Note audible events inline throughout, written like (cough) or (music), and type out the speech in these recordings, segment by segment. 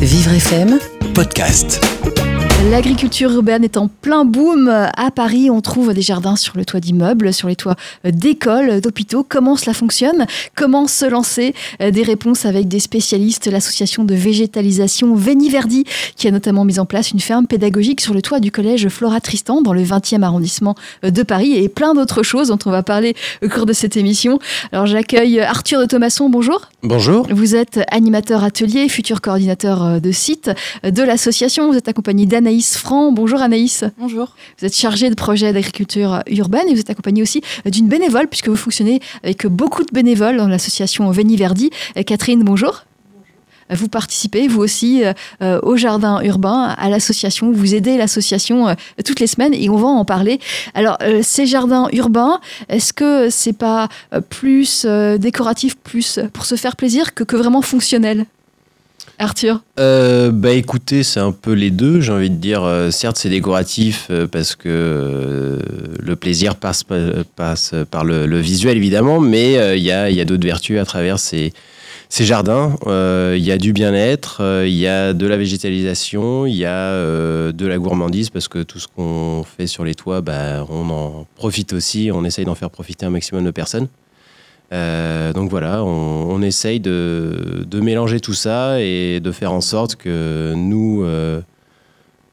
Vivre FM Podcast. L'agriculture urbaine est en plein boom. À Paris, on trouve des jardins sur le toit d'immeubles, sur les toits d'écoles, d'hôpitaux. Comment cela fonctionne? Comment se lancer? Des réponses avec des spécialistes, l'association de végétalisation Véniverdi, qui a notamment mis en place une ferme pédagogique sur le toit du collège Flora Tristan, dans le 20e arrondissement de Paris, et plein d'autres choses dont on va parler au cours de cette émission. Alors j'accueille Arthur de Thomasson, bonjour. Bonjour. Vous êtes animateur atelier, futur coordinateur de site de l'association. Vous êtes accompagné d'Anaïs Anaïs Franc. Bonjour Anaïs. Bonjour. Vous êtes chargée de projet d'agriculture urbaine et vous êtes accompagnée aussi d'une bénévole puisque vous fonctionnez avec beaucoup de bénévoles dans l'association Véniverdi. Catherine, bonjour. Vous participez, vous aussi, euh, au jardin urbain, à l'association. Vous aidez l'association euh, toutes les semaines et on va en parler. Alors, euh, ces jardins urbains, est-ce que c'est pas plus décoratif, plus pour se faire plaisir que, que vraiment fonctionnel? Arthur euh, Bah écoutez, c'est un peu les deux, j'ai envie de dire. Euh, certes, c'est décoratif euh, parce que le plaisir passe, passe par le, visuel, évidemment, mais il y a, y a d'autres vertus à travers ces, ces jardins. Il y a du bien-être, il y a de la végétalisation, il y a de la gourmandise parce que tout ce qu'on fait sur les toits, bah, on en profite aussi, on essaye d'en faire profiter un maximum de personnes. Euh, donc voilà, on, essaye de, mélanger tout ça et de faire en sorte que nous, euh,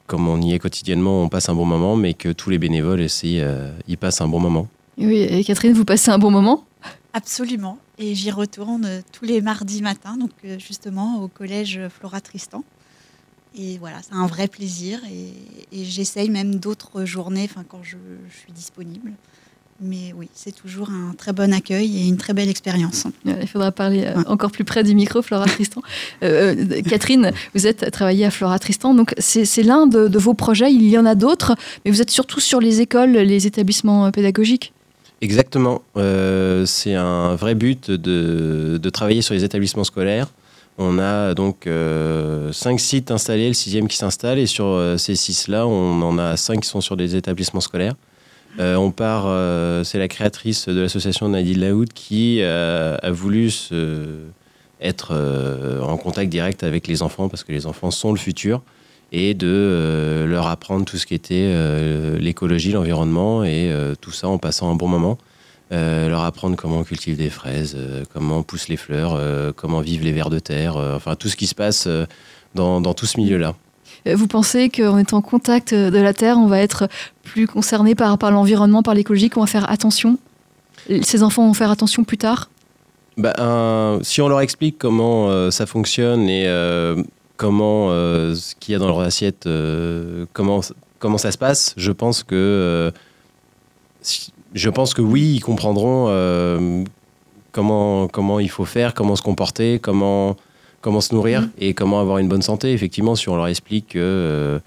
comme on y est quotidiennement, on passe un bon moment, mais que tous les bénévoles aussi euh, y passent un bon moment. Oui, et Catherine, vous passez un bon moment? Absolument, et j'y retourne tous les mardis matins, donc justement au collège Flora Tristan. Et voilà, c'est un vrai plaisir, et, j'essaye même d'autres journées, quand je suis disponible. Mais oui, c'est toujours un très bon accueil et une très belle expérience. Il faudra parler euh, encore plus près du micro, Flora (laughs) Tristan. Euh, euh, Catherine, vous êtes travaillée à Flora Tristan, donc c'est l'un de, vos projets. Il y en a d'autres, mais vous êtes surtout sur les écoles, les établissements pédagogiques. Exactement. c'est un vrai but de, de, travailler sur les établissements scolaires. On a donc cinq sites installés, le sixième qui s'installe, et sur ces six-là, on en a cinq qui sont sur des établissements scolaires. Euh, on part, euh, c'est la créatrice de l'association Nadine Laoud qui euh, a voulu être en contact direct avec les enfants parce que les enfants sont le futur et de leur apprendre tout ce qui était l'écologie, l'environnement et tout ça en passant un bon moment. leur apprendre comment on cultive des fraises, comment poussent les fleurs, comment vivent les vers de terre, enfin tout ce qui se passe dans tout ce milieu-là. Euh, vous pensez qu'en étant en contact euh, de la Terre, on va être plus concerné par, l'environnement, par l'écologie, qu'on va faire attention? Ces enfants vont faire attention plus tard? Bah, Si on leur explique comment euh, ça fonctionne et comment ce qu'il y a dans leur assiette, comment, comment ça se passe, je pense que, je pense que oui, ils comprendront comment, comment il faut faire, comment se comporter, comment comment se nourrir mm. et comment avoir une bonne santé. Effectivement, si on leur explique que euh,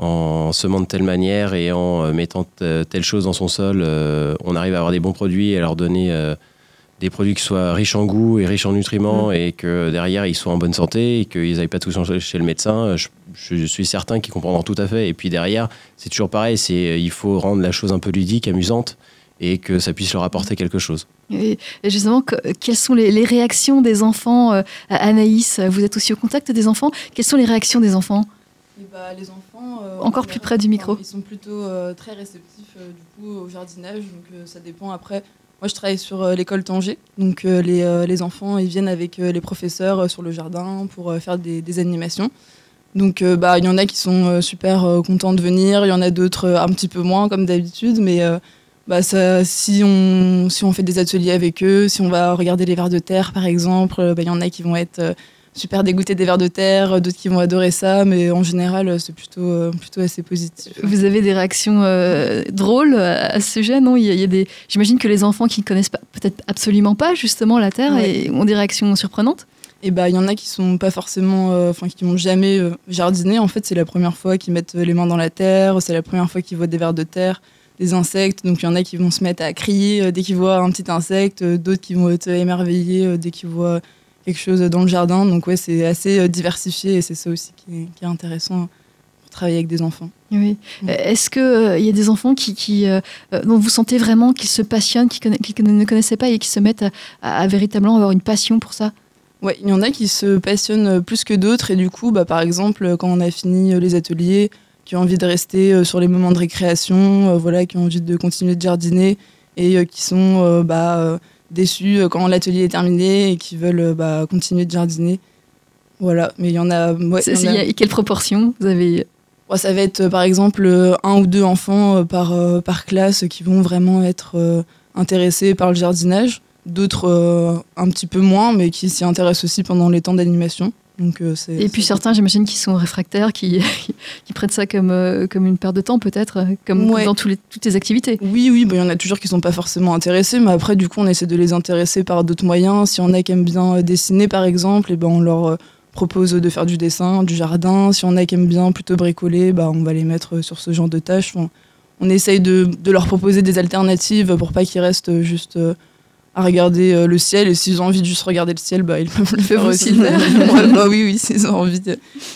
en semant de telle manière et en euh, mettant telle chose dans son sol, euh, on arrive à avoir des bons produits et à leur donner des produits qui soient riches en goût et riches en nutriments mm. et que derrière ils soient en bonne santé et qu'ils n'aillent pas tous chez le médecin, je, suis certain qu'ils comprendront tout à fait. Et puis derrière, c'est toujours pareil, c'est il faut rendre la chose un peu ludique, amusante et que ça puisse leur apporter quelque chose. Et justement, quelles sont les, réactions des enfants euh, Anaïs, vous êtes aussi au contact des enfants? Quelles sont les réactions des enfants? Eh bah, Les enfants... Euh, Encore plus près du micro. Ils sont plutôt euh, très réceptifs du coup, au jardinage, donc ça dépend après. Moi, je travaille sur l'école Tanger, donc les, les, enfants ils viennent avec les professeurs sur le jardin pour faire des, des animations. Donc, bah, il y en a qui sont super contents de venir, il y en a d'autres un petit peu moins, comme d'habitude, mais bah ça, si, on, si on fait des ateliers avec eux, si on va regarder les vers de terre par exemple, il bah, y en a qui vont être euh, super dégoûtés des vers de terre, d'autres qui vont adorer ça, mais en général c'est plutôt, euh, plutôt assez positif. Vous avez des réactions euh, drôles à ce sujet, non? Il y a, des... J'imagine que les enfants qui ne connaissent peut-être absolument pas justement la terre et ont des réactions surprenantes? Et eh bah il y en a qui sont pas forcément enfin qui n'ont jamais jardiné en fait c'est la première fois qu'ils mettent les mains dans la terre c'est la première fois qu'ils voient des vers de terre des insectes. Donc il y en a qui vont se mettre à crier euh, dès qu'ils voient un petit insecte, euh, d'autres qui vont être émerveillés euh, dès qu'ils voient quelque chose dans le jardin. Donc ouais, c'est assez diversifié et c'est ça aussi qui est, intéressant pour travailler avec des enfants. Oui. Est-ce qu'il il y a des enfants qui, qui dont vous sentez vraiment qu'ils se passionnent, qui, ne connaissaient pas et qui se mettent à, véritablement avoir une passion pour ça? Ouais, il y en a qui se passionnent plus que d'autres et du coup, bah, par exemple, quand on a fini les ateliers, qui ont envie de rester sur les moments de récréation, voilà, qui ont envie de continuer de jardiner et qui sont bah, déçus quand l'atelier est terminé et qui veulent bah, continuer de jardiner. Voilà, mais il y en a. Ouais, y quelle proportion vous avez Ça va être par exemple un ou deux enfants par, par classe qui vont vraiment être intéressés par le jardinage d'autres euh, un petit peu moins, mais qui s'y intéressent aussi pendant les temps d'animation. Donc, euh, et puis certains, j'imagine, qui sont réfractaires, qui, qui prennent ça comme, euh, comme une perte de temps, peut-être, comme dans tous les, toutes les activités. Oui, oui, bah, il y en a toujours qui ne sont pas forcément intéressés, mais après, du coup, on essaie de les intéresser par d'autres moyens. Si on a qui aiment bien dessiner, par exemple, et ben, on leur propose de faire du dessin, du jardin. Si on a qui aiment bien plutôt bricoler, bah, on va les mettre sur ce genre de tâches. On, on essaye de, de, leur proposer des alternatives pour pas qu'ils restent juste à regarder euh, le ciel et s'ils ont envie de juste regarder le ciel, bah, ils (laughs) peuvent le faire aussi. (laughs) bah, oui, oui, s'ils ont envie,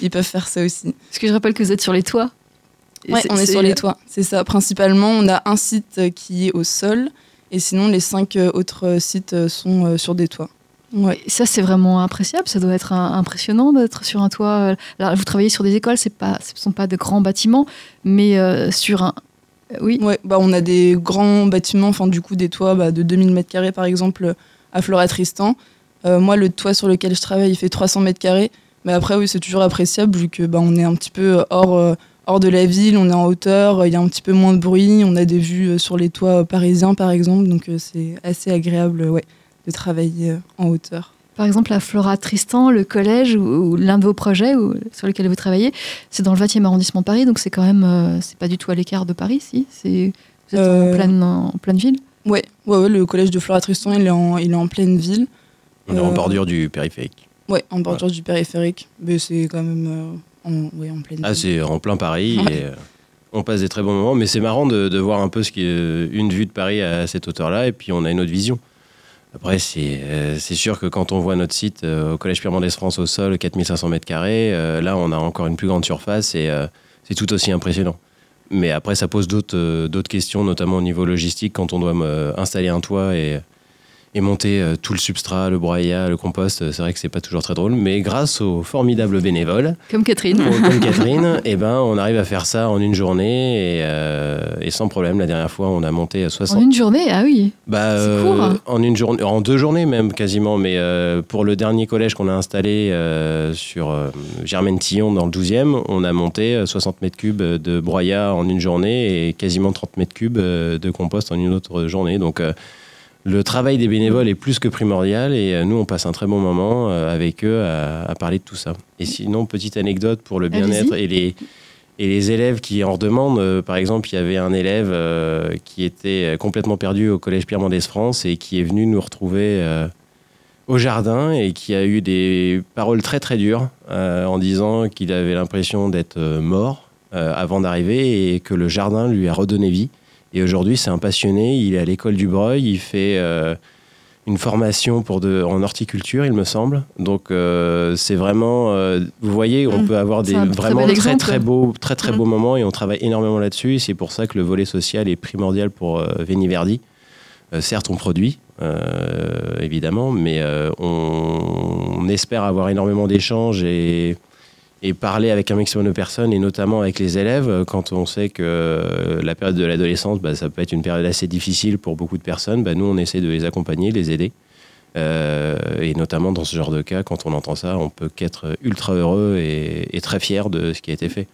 ils peuvent faire ça aussi. Parce que je rappelle que vous êtes sur les toits. Oui, on est sur les toits, c'est ça. Principalement, on a un site qui est au sol et sinon les cinq euh, autres sites sont euh, sur des toits. Ouais. Ça, c'est vraiment appréciable. Ça doit être impressionnant d'être sur un toit. Alors, vous travaillez sur des écoles, ce ne sont pas de grands bâtiments, mais sur un, oui. Ouais, bah on a des grands bâtiments, enfin du coup des toits bah, de 2000 mètres carrés par exemple à Florat-Tristan. Euh, moi, le toit sur lequel je travaille, il fait 300 mètres carrés. Mais après, oui, c'est toujours appréciable vu que bah, on est un petit peu hors, euh, hors de la ville, on est en hauteur, il y a un petit peu moins de bruit, on a des vues euh, sur les toits parisiens par exemple, donc c'est assez agréable ouais, de travailler en hauteur. Par exemple, à Flora Tristan, le collège ou, l'un de vos projets sur lesquels vous travaillez, c'est dans le 20e arrondissement de Paris, donc c'est quand même, euh, c'est pas du tout à l'écart de Paris, si? C'est, Vous êtes en, euh, pleine, en pleine ville? Ouais. ouais, le collège de Flora Tristan, il est en, il est en pleine ville. On est en euh, bordure du périphérique. Ouais, en bordure du périphérique, mais c'est quand même en, ouais, en pleine ah, c'est en plein Paris et on passe des très bons moments, mais c'est marrant de, de, voir un peu ce qui est une vue de Paris à cette hauteur-là, et puis on a une autre vision. Après, euh, c'est sûr que quand on voit notre site euh, au Collège Pierre Mendès France au sol, 4500 mètres carrés, euh, là, on a encore une plus grande surface et c'est tout aussi impressionnant. Mais après, ça pose d'autres questions, notamment au niveau logistique, quand on doit installer un toit et et monter euh, tout le substrat, le broyat, le compost. Euh, c'est vrai que c'est pas toujours très drôle, mais grâce aux formidables bénévoles, comme Catherine, comme Catherine, et (laughs) eh ben on arrive à faire ça en une journée et, euh, et, sans problème. La dernière fois, on a monté 60. En une journée, ah oui. Bah, court. en une journée, en deux journées même quasiment. Mais pour le dernier collège qu'on a installé sur Germaine Tillon dans le 12e, on a monté 60 mètres cubes de broyat en une journée et quasiment 30 mètres cubes de compost en une autre journée. Donc le travail des bénévoles est plus que primordial et euh, nous, on passe un très bon moment euh, avec eux à, parler de tout ça. Et sinon, petite anecdote pour le bien-être et les, et les élèves qui en redemandent. Euh, par exemple, il y avait un élève qui était complètement perdu au collège Pierre Mendès France et qui est venu nous retrouver au jardin et qui a eu des paroles très très dures en disant qu'il avait l'impression d'être mort avant d'arriver et que le jardin lui a redonné vie. Et aujourd'hui, c'est un passionné. Il est à l'école du Breuil. Il fait euh, une formation pour de, en horticulture, il me semble. Donc, euh, c'est vraiment. Euh, vous voyez, on mmh. peut avoir des vraiment très, très, beaux, très, très beaux mmh. moments et on travaille énormément là-dessus. C'est pour ça que le volet social est primordial pour Veniverdi. certes, on produit, évidemment, mais on, on, espère avoir énormément d'échanges et et parler avec un maximum de personnes et notamment avec les élèves euh, quand on sait que euh, la période de l'adolescence, bah, ça peut être une période assez difficile pour beaucoup de personnes. Bah, nous, on essaie de les accompagner, les aider. Euh, et notamment dans ce genre de cas, quand on entend ça, on peut qu'être ultra heureux et, très fier de ce qui a été fait.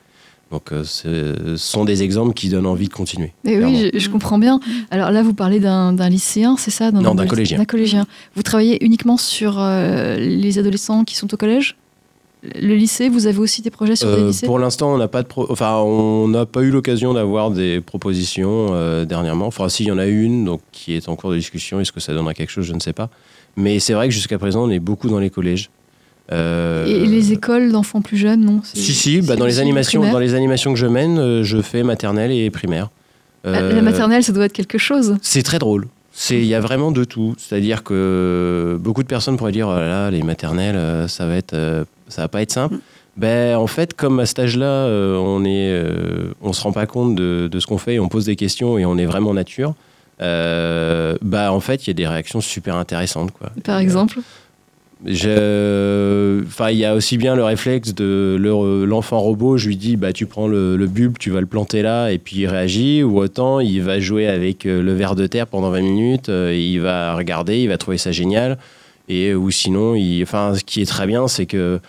Donc, ce sont des exemples qui donnent envie de continuer. oui, je, comprends bien. Alors là, vous parlez d'un lycéen, c'est ça? Non, d'un collégien. D'un collégien. Vous travaillez uniquement sur les adolescents qui sont au collège? Le lycée, vous avez aussi des projets sur euh, lycées? Pour l'instant, on n'a pas de enfin, on n'a pas eu l'occasion d'avoir des propositions euh, dernièrement. Enfin, si, il y en a une donc qui est en cours de discussion. Est-ce que ça donnera quelque chose? Je ne sais pas. Mais c'est vrai que jusqu'à présent, on est beaucoup dans les collèges. Euh, Et les écoles d'enfants plus jeunes, non? Si, si. Bah, dans les animations, dans les animations que je mène, je fais maternelle et primaire. Ah, la maternelle, ça doit être quelque chose. C'est très drôle. Il y a vraiment de tout. C'est-à-dire que beaucoup de personnes pourraient dire oh là, les maternelles, ça va être ça va pas être simple. Ben, en fait, comme à cet âge-là, euh, on est, euh, on se rend pas compte de, de ce qu'on fait et on pose des questions et on est vraiment nature. Euh, bah, en fait, il y a des réactions super intéressantes. Quoi. Par exemple Enfin, il y a aussi bien le réflexe de l'enfant robot. Je lui dis, bah, tu prends le, bulbe, tu vas le planter là, et puis il réagit. Ou autant, il va jouer avec euh, le ver de terre pendant 20 minutes. Euh, il va regarder, il va trouver ça génial. Et ou sinon, enfin, ce qui est très bien, c'est que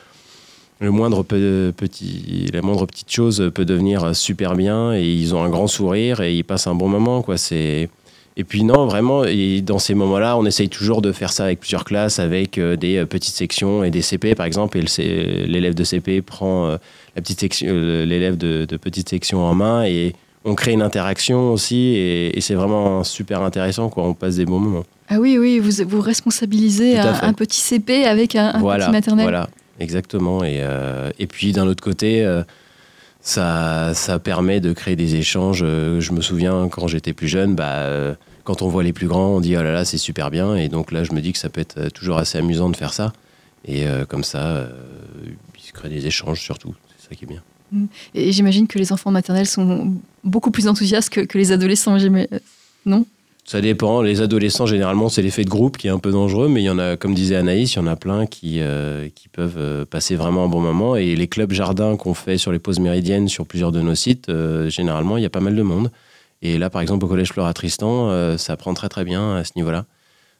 le moindre petit, la moindre petite chose peut devenir super bien. Et ils ont un grand sourire et ils passent un bon moment, quoi. C'est et puis non, vraiment, et dans ces moments-là, on essaye toujours de faire ça avec plusieurs classes, avec euh, des euh, petites sections et des CP, par exemple, et l'élève de CP prend euh, la petite section, l'élève de, petite section en main, et on crée une interaction aussi, et, c'est vraiment super intéressant, quoi. On passe des bons moments. Ah oui, oui, vous vous responsabilisez un, petit CP avec un, petit maternel. Voilà, exactement. Et, et puis d'un autre côté ça, ça permet de créer des échanges. Euh, je me souviens quand j'étais plus jeune, bah, euh, quand on voit les plus grands, on dit oh là là, c'est super bien. Et donc là, je me dis que ça peut être euh, toujours assez amusant de faire ça. Et comme ça, il se crée des échanges surtout. C'est ça qui est bien. Et j'imagine que les enfants maternels sont beaucoup plus enthousiastes que, que les adolescents, non? Ça dépend. Les adolescents, généralement, c'est l'effet de groupe qui est un peu dangereux, mais il y en a, comme disait Anaïs, il y en a plein qui, euh, qui peuvent euh, passer vraiment un bon moment. Et les clubs jardins qu'on fait sur les pauses méridiennes sur plusieurs de nos sites, euh, généralement, il y a pas mal de monde. Et là, par exemple, au collège Flora Tristan, ça prend très très bien à ce niveau-là.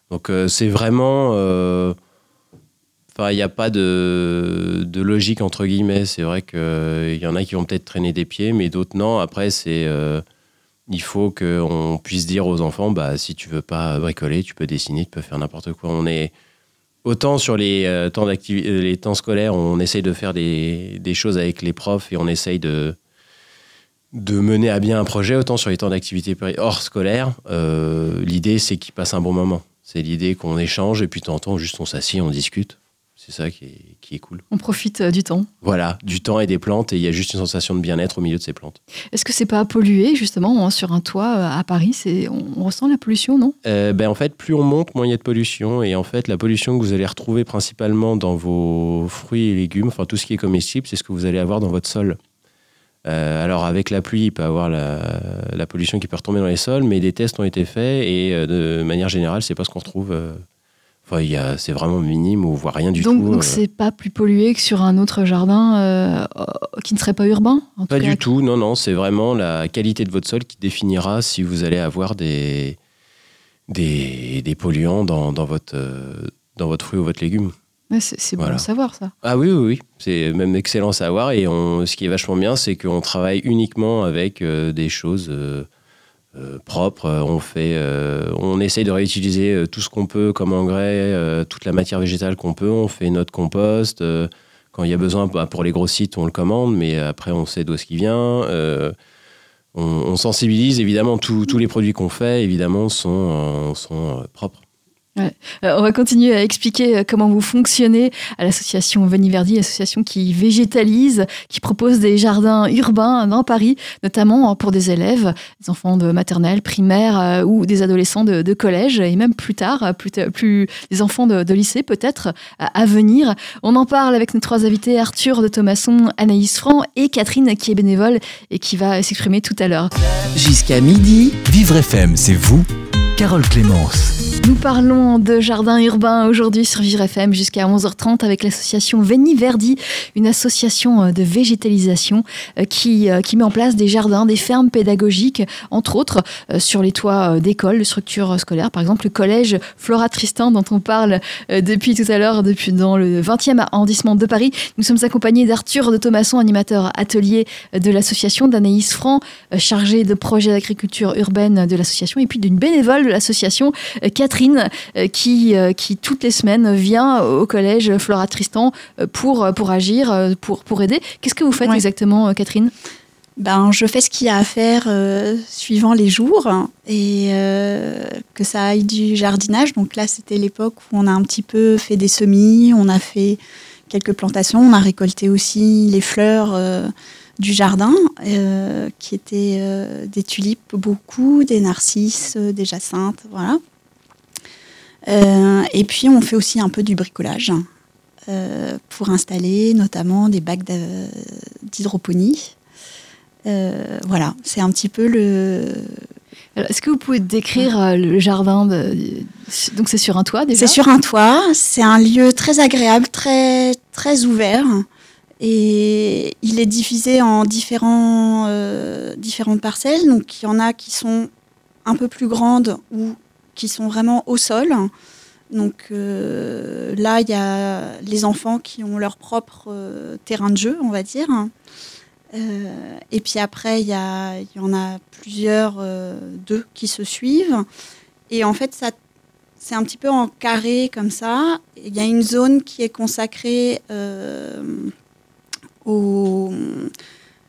Donc, c'est vraiment. Enfin, il n'y a pas de, de, logique entre guillemets. C'est vrai qu'il y en a qui vont peut-être traîner des pieds, mais d'autres non. Après, c'est il faut qu'on puisse dire aux enfants, bah, si tu veux pas bricoler, tu peux dessiner, tu peux faire n'importe quoi. On est autant sur les euh, temps euh, les temps scolaires, on essaye de faire des, choses avec les profs et on essaye de de mener à bien un projet, autant sur les temps d'activité hors scolaire, euh, l'idée c'est qu'ils passent un bon moment. C'est l'idée qu'on échange et puis temps, juste on s'assied, on discute. C'est ça qui est, cool. On profite euh, du temps. Voilà, du temps et des plantes, et il y a juste une sensation de bien-être au milieu de ces plantes. Est-ce que c'est pas pollué, justement, hein, sur un toit euh, à Paris? On, ressent la pollution, non? Euh, ben, En fait, plus on monte, moins il y a de pollution. Et en fait, la pollution que vous allez retrouver principalement dans vos fruits et légumes, enfin tout ce qui est comestible, c'est ce que vous allez avoir dans votre sol. alors avec la pluie, il peut y avoir la, pollution qui peut retomber dans les sols, mais des tests ont été faits et de manière générale, c'est pas ce qu'on retrouve c'est vraiment minime ou voit rien du tout. Donc, euh. c'est pas plus pollué que sur un autre jardin euh, qui ne serait pas urbain Pas du tout, non, non. C'est vraiment la qualité de votre sol qui définira si vous allez avoir des, des, polluants dans, votre, euh, dans votre fruit ou votre légume. c'est bon à savoir ça. Ah oui, oui, oui. C'est même excellent à savoir. Et ce qui est vachement bien, c'est qu'on travaille uniquement avec des choses euh, propre. Euh, on fait, euh, on essaye de réutiliser tout ce qu'on peut comme engrais, toute la matière végétale qu'on peut. On fait notre compost. quand il y a besoin, bah, pour les gros sites, on le commande, mais après on sait d'où ce qui vient. On, sensibilise évidemment tous les produits qu'on fait évidemment sont, sont propres. Euh, on va continuer à expliquer euh, comment vous fonctionnez à l'association Veniverdi, association qui végétalise, qui propose des jardins urbains dans Paris, notamment hein, pour des élèves, des enfants de maternelle, primaire euh, ou des adolescents de, collège et même plus tard, plus, des enfants de, lycée peut-être à, venir. On en parle avec nos trois invités, Arthur de Thomasson, Anaïs Franc et Catherine qui est bénévole et qui va s'exprimer tout à l'heure. Jusqu'à midi, Vivre FM, c'est vous, Carole Clémence. Nous parlons de jardin urbain aujourd'hui sur Vivre FM jusqu'à 11h30 avec l'association Veni Verdi, une association euh, de végétalisation euh, qui, euh, qui met en place des jardins, des fermes pédagogiques, entre autres sur les toits d'écoles, de structures scolaires. Par exemple, le collège Flora Tristan dont on parle depuis tout à l'heure, depuis dans le 20e arrondissement de Paris. Nous sommes accompagnés d'Arthur de Thomasson, animateur atelier de l'association, d'Anaïs Franc, chargé de projets d'agriculture urbaine de l'association, et puis d'une bénévole de l'association, Catherine, euh, qui, euh, qui toutes les semaines vient au collège Flora Tristan euh, pour, pour agir, pour, pour aider. Qu'est-ce que vous faites exactement, Catherine? Ben, je fais ce qu'il y a à faire suivant les jours et que ça aille du jardinage. Donc là, c'était l'époque où on a un petit peu fait des semis, on a fait quelques plantations, on a récolté aussi les fleurs du jardin, qui étaient des tulipes beaucoup, des narcisses, des jacinthes, voilà. Euh, et puis on fait aussi un peu du bricolage euh, pour installer notamment des bacs d'hydroponie. Euh, voilà, c'est un petit peu le, Est-ce que vous pouvez décrire le jardin de... Donc c'est sur un toit déjà? C'est sur un toit, c'est un lieu très agréable, très, très ouvert. Et il est divisé en différents, euh, différentes parcelles. Donc il y en a qui sont un peu plus grandes ou qui sont vraiment au sol. Donc euh, là, il y a les enfants qui ont leur propre euh, terrain de jeu, on va dire. Euh, et puis après, il y, y, en a plusieurs, deux qui se suivent. Et en fait, ça, c'est un petit peu en carré comme ça. Il y a une zone qui est consacrée au,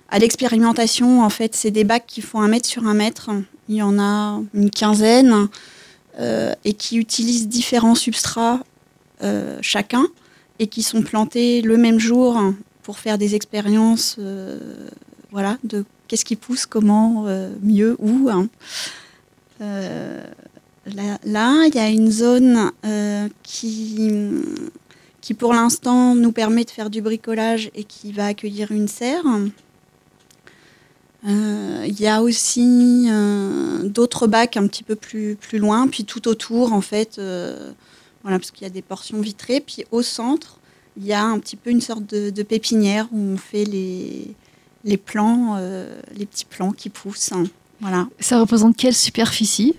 à l'expérimentation. En fait, c'est des bacs qui font un mètre sur un mètre. Il y en a une quinzaine. Euh, et qui utilisent différents substrats euh, chacun et qui sont plantés le même jour pour faire des expériences euh, voilà, de qu'est-ce qui pousse, comment, mieux, où. Hein. Là, il y a une zone qui, qui, pour l'instant, nous permet de faire du bricolage et qui va accueillir une serre. Euh, il y a aussi euh, d'autres bacs un petit peu plus, plus loin, puis tout autour, en fait, euh, voilà, parce qu'il y a des portions vitrées. Puis au centre, il y a un petit peu une sorte de, pépinière où on fait les, les plants, les petits plants qui poussent. Hein. voilà. Ça représente quelle superficie?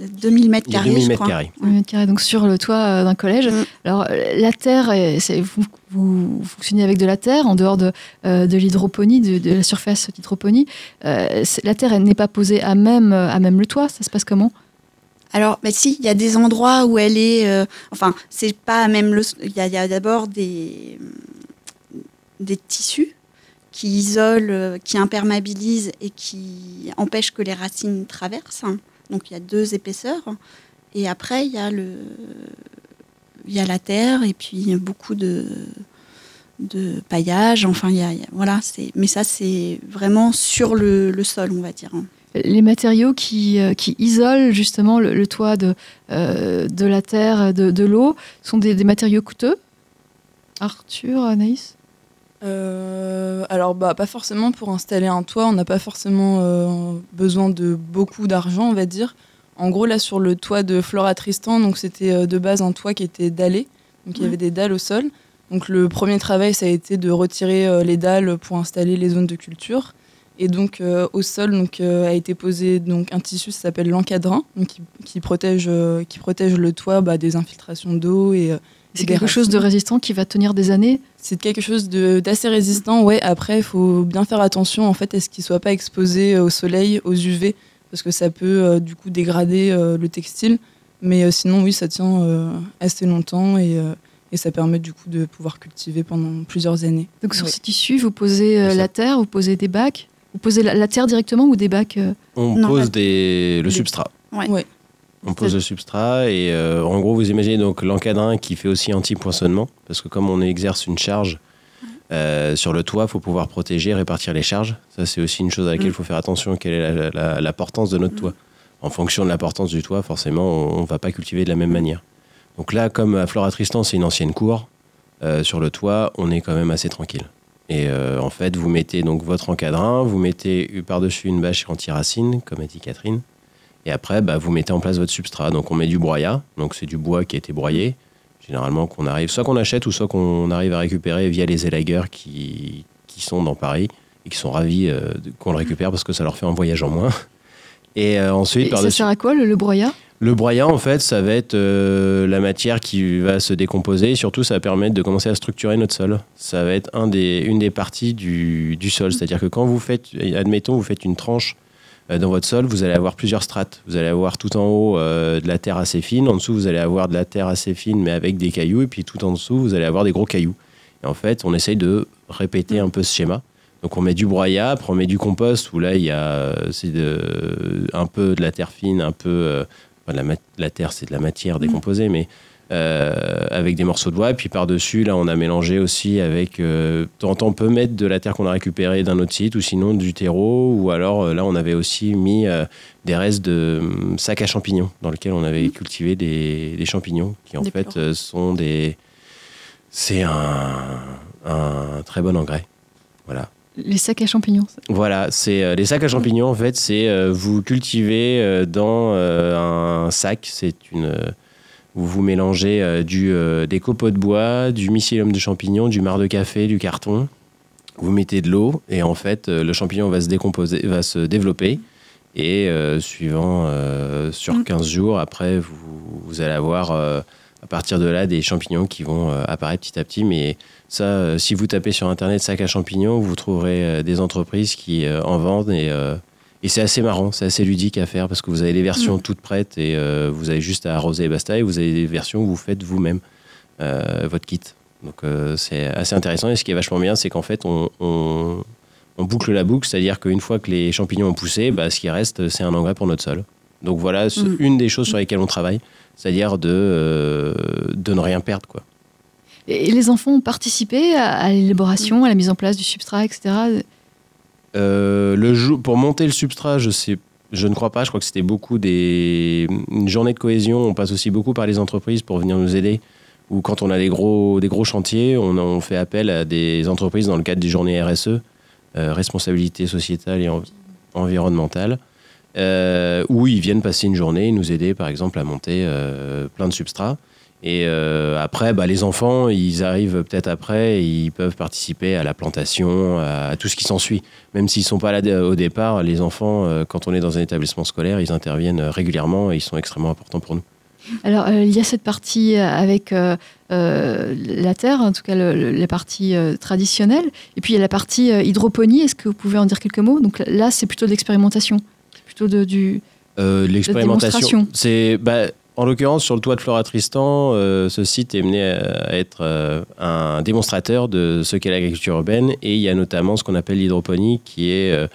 2000 mètres carrés, 2000 mètres carrés. carrés, donc sur le toit euh, d'un collège. Mm. Alors, euh, la terre, vous, vous, fonctionnez avec de la terre en dehors de, euh, de l'hydroponie, de, la surface d'hydroponie. la terre, elle n'est pas posée à même, à même le toit. Ça se passe comment? Alors, bah, si, il y a des endroits où elle est. enfin, c'est pas à même le. Il y a, d'abord des, des tissus qui isolent, qui imperméabilisent et qui empêchent que les racines traversent. Donc il y a deux épaisseurs. Et après, il y a, le, il y a la terre et puis beaucoup de, de paillage. Enfin, il y a, voilà, mais ça, c'est vraiment sur le, le, sol, on va dire. Les matériaux qui, euh, qui isolent justement le, toit de, euh, de la terre, de, de l'eau, sont des, des, matériaux coûteux? Arthur, Anaïs? Euh, alors, bah, pas forcément pour installer un toit, on n'a pas forcément euh, besoin de beaucoup d'argent, on va dire. En gros, là, sur le toit de Flora Tristan, donc c'était euh, de base un toit qui était dallé, donc il y avait des dalles au sol. Donc le premier travail, ça a été de retirer les dalles pour installer les zones de culture. Et donc au sol, donc a été posé donc un tissu, ça s'appelle l'encadrin, qui, qui, protège, qui protège le toit bah, des infiltrations d'eau et c'est quelque chose de résistant qui va tenir des années C'est quelque chose d'assez résistant, ouais. Après, il faut bien faire attention en fait à ce qu'il ne soit pas exposé euh, au soleil, aux UV, parce que ça peut euh, du coup dégrader euh, le textile. Mais sinon, oui, ça tient assez longtemps et, et, ça permet du coup de pouvoir cultiver pendant plusieurs années. Donc sur ces tissus, vous posez la terre, vous posez des bacs Vous posez la, terre directement ou des bacs On pose des, le substrat. Ouais. On pose le substrat et euh, en gros, vous imaginez donc l'encadrin qui fait aussi anti-poinçonnement, parce que comme on exerce une charge euh, sur le toit, il faut pouvoir protéger, répartir les charges. Ça, c'est aussi une chose à laquelle il faut faire attention, quelle est l'importance de notre toit. En fonction de l'importance du toit, forcément, on ne va pas cultiver de la même manière. Donc là, comme à Flora Tristan, c'est une ancienne cour, euh, sur le toit, on est quand même assez tranquille. Et en fait, vous mettez donc votre encadrin, vous mettez par-dessus une bâche anti-racine, comme a dit Catherine. Et après, bah, vous mettez en place votre substrat. Donc on met du broyat, donc c'est du bois qui a été broyé. Généralement qu'on arrive, soit qu'on achète ou soit qu'on arrive à récupérer via les élagueurs qui, qui sont dans Paris et qui sont ravis euh, qu'on le récupère parce que ça leur fait un voyage en moins. Et euh, ensuite, ça sert à quoi le, broyat? Le broyat, en fait, ça va être euh, la matière qui va se décomposer et surtout, ça va permettre de commencer à structurer notre sol. Ça va être un des, une des parties du, du sol. C'est-à-dire que quand vous faites, admettons, vous faites une tranche dans votre sol, vous allez avoir plusieurs strates. Vous allez avoir tout en haut euh, de la terre assez fine, en dessous vous allez avoir de la terre assez fine mais avec des cailloux, et puis tout en dessous vous allez avoir des gros cailloux. Et en fait, on essaye de répéter un peu ce schéma. Donc on met du broyat, après on met du compost où là il y a c'est un peu de la terre fine, un peu euh, la, la, terre c'est de la matière décomposée, mais euh, avec des morceaux de bois. Et puis par-dessus, là, on a mélangé aussi avec. Euh, on peut mettre de la terre qu'on a récupérée d'un autre site ou sinon du terreau. Ou alors euh, là, on avait aussi mis des restes de sacs à champignons dans lesquels on avait mmh. cultivé des, champignons qui en fait sont des. C'est un, un, très bon engrais. Voilà. Les sacs à champignons. Voilà, c'est euh, les sacs à champignons. En fait, c'est euh, vous cultivez euh, dans euh, un sac. C'est une euh, où vous mélangez euh, du, euh, des copeaux de bois, du mycélium de champignons, du marc de café, du carton. Vous mettez de l'eau et en fait, euh, le champignon va se décomposer, va se développer. Et euh, suivant euh, sur Mm. 15 jours, après, vous, vous allez avoir euh, à partir de là des champignons qui vont apparaître petit à petit. Mais ça, si vous tapez sur internet sac à champignons, vous trouverez des entreprises qui en vendent et, et c'est assez marrant, c'est assez ludique à faire parce que vous avez des versions toutes prêtes et euh, vous avez juste à arroser et basta. Et vous avez des versions où vous faites vous-même euh, votre kit. Donc euh, c'est assez intéressant. Et ce qui est vachement bien, c'est qu'en fait, on, on- on boucle la boucle, c'est-à-dire qu'une fois que les champignons ont poussé, bah, ce qui reste, c'est un engrais pour notre sol. Donc voilà, c'est Mm. une des choses sur lesquelles on travaille, c'est-à-dire de, de ne rien perdre. Quoi. Et les enfants ont participé à l'élaboration, à la mise en place du substrat, etc. Euh, le jour, pour monter le substrat, je ne crois pas. Je crois que c'était beaucoup des une journée de cohésion. On passe aussi beaucoup par les entreprises pour venir nous aider. Ou quand on a des gros des gros chantiers, on, fait appel à des entreprises dans le cadre des journées RSE, euh, responsabilité sociétale et en- environnementale, euh, où ils viennent passer une journée et nous aider, par exemple, à monter plein de substrats. Et euh, après, bah, les enfants, ils arrivent peut-être après, et ils peuvent participer à la plantation, à, à tout ce qui s'ensuit. Même s'ils ne sont pas là au départ, les enfants, euh, quand on est dans un établissement scolaire, ils interviennent régulièrement et ils sont extrêmement importants pour nous. Alors, euh, il y a cette partie euh, avec euh, euh, la terre, en tout cas le- le- la partie euh, traditionnelle, et puis il y a la partie euh, hydroponie. Est-ce que vous pouvez en dire quelques mots? Donc là, c'est plutôt de l'expérimentation, plutôt de, du. Euh, L'expérimentation, c'est bah, en l'occurrence sur le toit de Flora Tristan, euh, ce site est mené à, être euh, un démonstrateur de ce qu'est l'agriculture urbaine. Et il y a notamment ce qu'on appelle l'hydroponie qui est euh,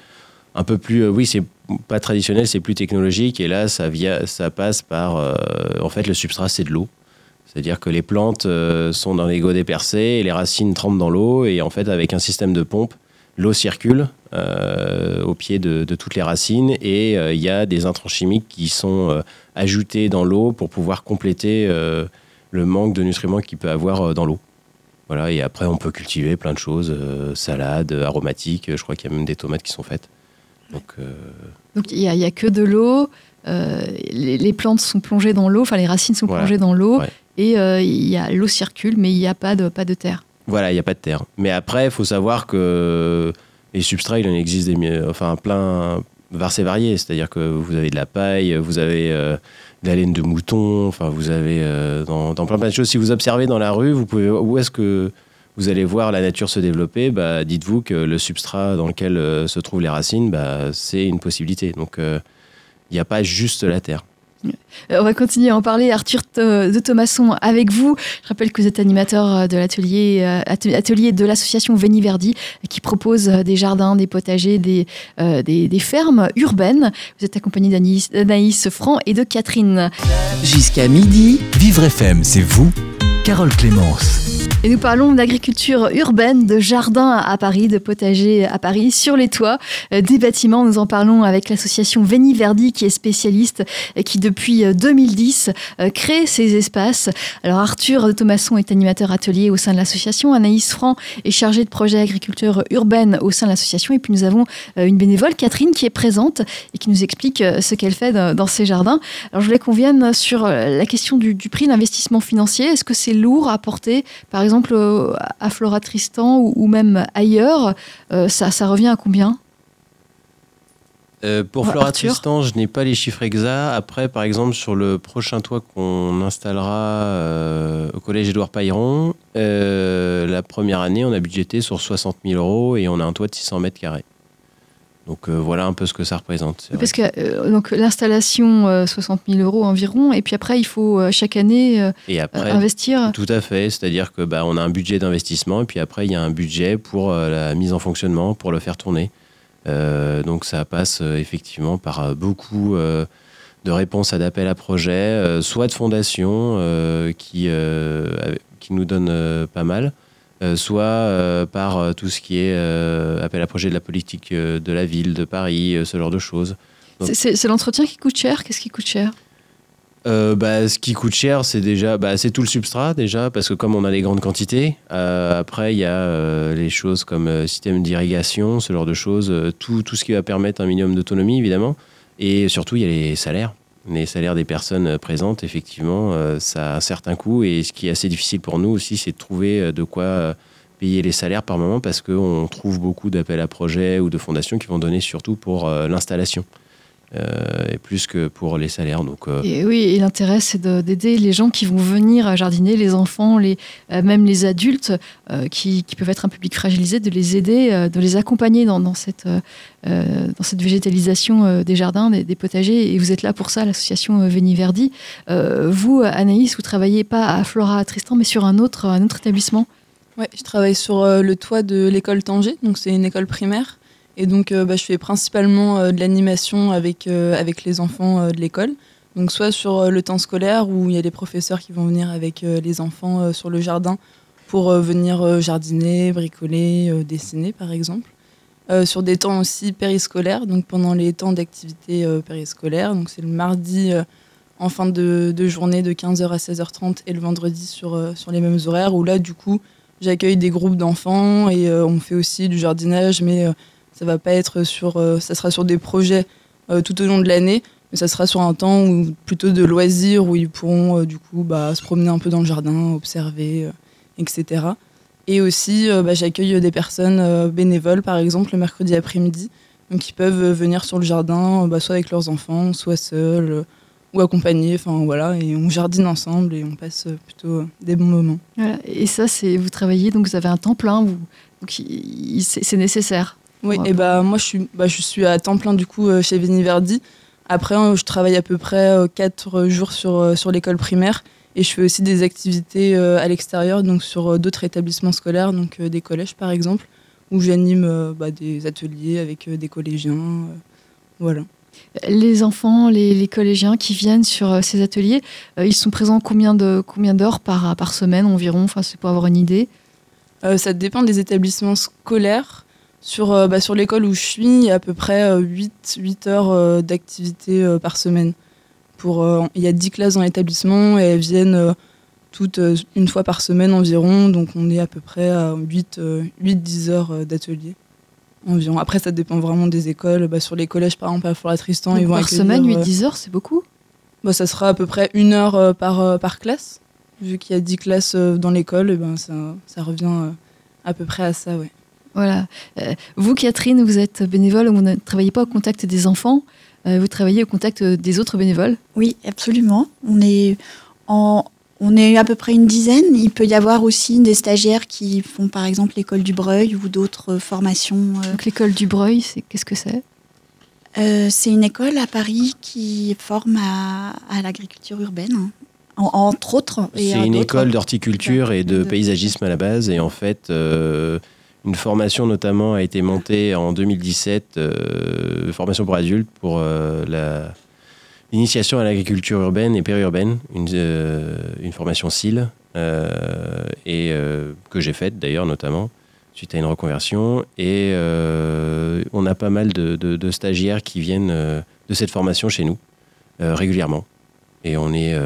un peu plus, oui, c'est pas traditionnel, c'est plus technologique. Et là ça, via, ça passe par, en fait, le substrat c'est de l'eau. C'est-à-dire que les plantes sont dans les godets percés et les racines trempent dans l'eau. Et en fait avec un système de pompe, l'eau circule euh, au pied de, de toutes les racines et euh, il y a des intrants chimiques qui sont euh, ajoutés dans l'eau pour pouvoir compléter euh, le manque de nutriments qu'il peut avoir euh, dans l'eau. Voilà, et après on peut cultiver plein de choses, euh, salades, aromatiques, je crois qu'il y a même des tomates qui sont faites. Donc euh, il n'y a, que de l'eau. euh, les, les plantes sont plongées dans l'eau, enfin les racines sont Voilà. plongées dans l'eau, Ouais. et euh, il y a l'eau circule, mais il n'y a pas de, pas de terre. Voilà, il n'y a pas de terre. Mais après, il faut savoir que les substrats, il en existe des, enfin, plein variés et variés. C'est-à-dire que vous avez de la paille, vous avez euh, de la laine de mouton, enfin, vous avez euh, dans, plein, plein de choses. Si vous observez dans la rue, vous pouvez, où est-ce que vous allez voir la nature se développer? Bah, Dites-vous que le substrat dans lequel euh, se trouvent les racines, bah, c'est une possibilité. Donc, il n'y a pas juste la terre. Euh, On va continuer à en parler. Arthur Th- de Thomasson avec vous. Je rappelle que vous êtes animateur euh, de l'atelier euh, atel- atelier de l'association Veni-Verdi qui propose des jardins, des potagers, des, fermes urbaines. Vous êtes accompagné d'Anaïs Franc et de Catherine. Jusqu'à midi, Vivre FM, c'est vous, Carole Clémence. Et nous parlons d'agriculture urbaine, de jardins à Paris, de potagers à Paris, sur les toits euh, des bâtiments. Nous en parlons avec l'association Veni-Verdi qui est spécialiste et qui depuis euh, 2010 euh, crée ces espaces. Alors Arthur Thomasson est animateur atelier au sein de l'association. Anaïs Franc est chargée de projet agriculture urbaine au sein de l'association. Et puis nous avons euh, une bénévole, Catherine, qui est présente et qui nous explique euh, ce qu'elle fait dans, ces jardins. Alors je voulais qu'on vienne sur euh, la question du, du prix d'investissement financier. Est-ce que c'est lourd à porter, par exemple, euh, à Flora Tristan ou, ou même ailleurs Euh, ça, ça revient à combien? Euh, pour Ouais, Flora Arthur Tristan, je n'ai pas les chiffres exacts. Après, par exemple, sur le prochain toit qu'on installera au collège Édouard Pailleron, la première année, on a budgété sur 60 000 euros et on a un toit de 600 mètres carrés. Donc euh, voilà un peu ce que ça représente. Parce que euh, donc l'installation, euh, 60 000 euros environ, et puis après, il faut euh, chaque année euh, Et après, investir. tout à fait. C'est-à-dire que bah, on a un budget d'investissement et puis après, il y a un budget pour euh, la mise en fonctionnement, pour le faire tourner. Euh, donc ça passe euh, effectivement par euh, beaucoup euh, de réponses à d'appels à projets, euh, soit de fondations euh, qui, euh, qui nous donnent euh, pas mal, euh, soit euh, par euh, tout ce qui est appel à projet de la politique de la ville, de Paris, ce genre de choses. C'est- l'entretien qui coûte cher? Qu'est-ce qui coûte cher? Bah, ce qui coûte cher, c'est déjà, bah, c'est tout le substrat déjà, parce que comme on a les grandes quantités, après il y a les choses comme système d'irrigation, ce genre de choses, tout, tout ce qui va permettre un minimum d'autonomie évidemment, et surtout il y a les salaires. Les salaires des personnes euh, présentes, effectivement, euh, ça a un certain coût, et ce qui est assez difficile pour nous aussi, c'est de trouver euh, de quoi payer les salaires par moment, parce qu'on trouve beaucoup d'appels à projets ou de fondations qui vont donner surtout pour l'installation. Euh, et plus que pour les salaires. Donc, euh, Et oui, et l'intérêt, c'est de- d'aider les gens qui vont venir jardiner, les enfants, les, euh, même les adultes euh, qui, qui peuvent être un public fragilisé, de les aider, euh, de les accompagner dans, dans cette, dans cette végétalisation euh, des jardins, des, des potagers. Et vous êtes là pour ça, l'association Veni Verdi. Euh, vous, Anaïs, vous travaillez pas à Flora à Tristan, mais sur un autre, un autre établissement. Ouais, je travaille sur euh, le toit de l'école Tanger, donc c'est une école primaire. Et donc euh, bah, je fais principalement euh, de l'animation avec, euh, avec les enfants de l'école. Donc soit sur le temps scolaire où il y a des professeurs qui vont venir avec les enfants sur le jardin pour venir jardiner, bricoler, dessiner par exemple. Sur des temps aussi périscolaires, donc pendant les temps d'activité euh, périscolaire. Donc c'est le mardi en fin de, de journée de 15h à 16h30 et le vendredi sur, sur les mêmes horaires où là du coup j'accueille des groupes d'enfants et on fait aussi du jardinage, mais ça va pas être sur, euh, ça sera sur des projets euh, tout au long de l'année, mais ça sera sur un temps où, plutôt de loisirs où ils pourront euh, du coup bah, se promener un peu dans le jardin, observer, etc. Et aussi, bah, j'accueille des personnes bénévoles, par exemple, le mercredi après-midi, donc ils peuvent venir sur le jardin, bah, soit avec leurs enfants, soit seuls, ou accompagnés, enfin voilà, et on jardine ensemble et on passe plutôt des bons moments. Et ça, c'est vous travaillez, donc vous avez un temps plein, c'est nécessaire. Oui, Ouais. et bah moi je suis, bah, je suis à temps plein du coup euh, chez Veniverdi. Après, euh, je travaille à peu près 4 jours sur, euh, sur l'école primaire et je fais aussi des activités euh, à l'extérieur, donc sur euh, d'autres établissements scolaires, donc euh, des collèges par exemple, où j'anime euh, bah, des ateliers avec euh, des collégiens. euh, voilà. Les enfants, les, les collégiens qui viennent sur euh, ces ateliers, euh, ils sont présents combien de combien d'heures par, par semaine environ? Enfin, c'est pour avoir une idée. Euh, ça dépend des établissements scolaires. Sur, euh, bah, sur l'école où je suis, il y a à peu près euh, 8, 8 heures euh, d'activité par semaine. Pour, il y a 10 classes dans l'établissement et elles viennent toutes une fois par semaine environ. Donc on est à peu près à 8, 10 heures d'atelier environ. Après, ça dépend vraiment des écoles. Bah, sur les collèges, par exemple, à Flora Tristan, Donc, ils vont par semaine, euh, 8-10 heures, c'est beaucoup? bah, ça sera à peu près une heure par, par classe. Vu qu'il y a 10 classes dans l'école, et ben, ça, ça revient à peu près à ça, ouais. Voilà. Euh, vous, Catherine, vous êtes bénévole, vous ne travaillez pas au contact des enfants, euh, vous travaillez au contact des autres bénévoles. Oui, absolument. On est, en, on est à peu près une dizaine. Il peut y avoir aussi des stagiaires qui font par exemple l'école du Breuil ou d'autres formations. euh. Donc l'école du Breuil, c'est qu'est-ce que c'est? Euh, c'est une école à Paris qui forme à, à l'agriculture urbaine, hein. En- entre autres. C'est une école d'horticulture et de de paysagisme à la base. Et en fait, euh, une formation notamment a été montée en 2017, euh, formation pour adultes, pour euh, l'initiation à l'agriculture urbaine et périurbaine, une, euh, formation SIL, et, que j'ai faite d'ailleurs notamment suite à une reconversion. Et on a pas mal de, stagiaires qui viennent de cette formation chez nous régulièrement. Et on est,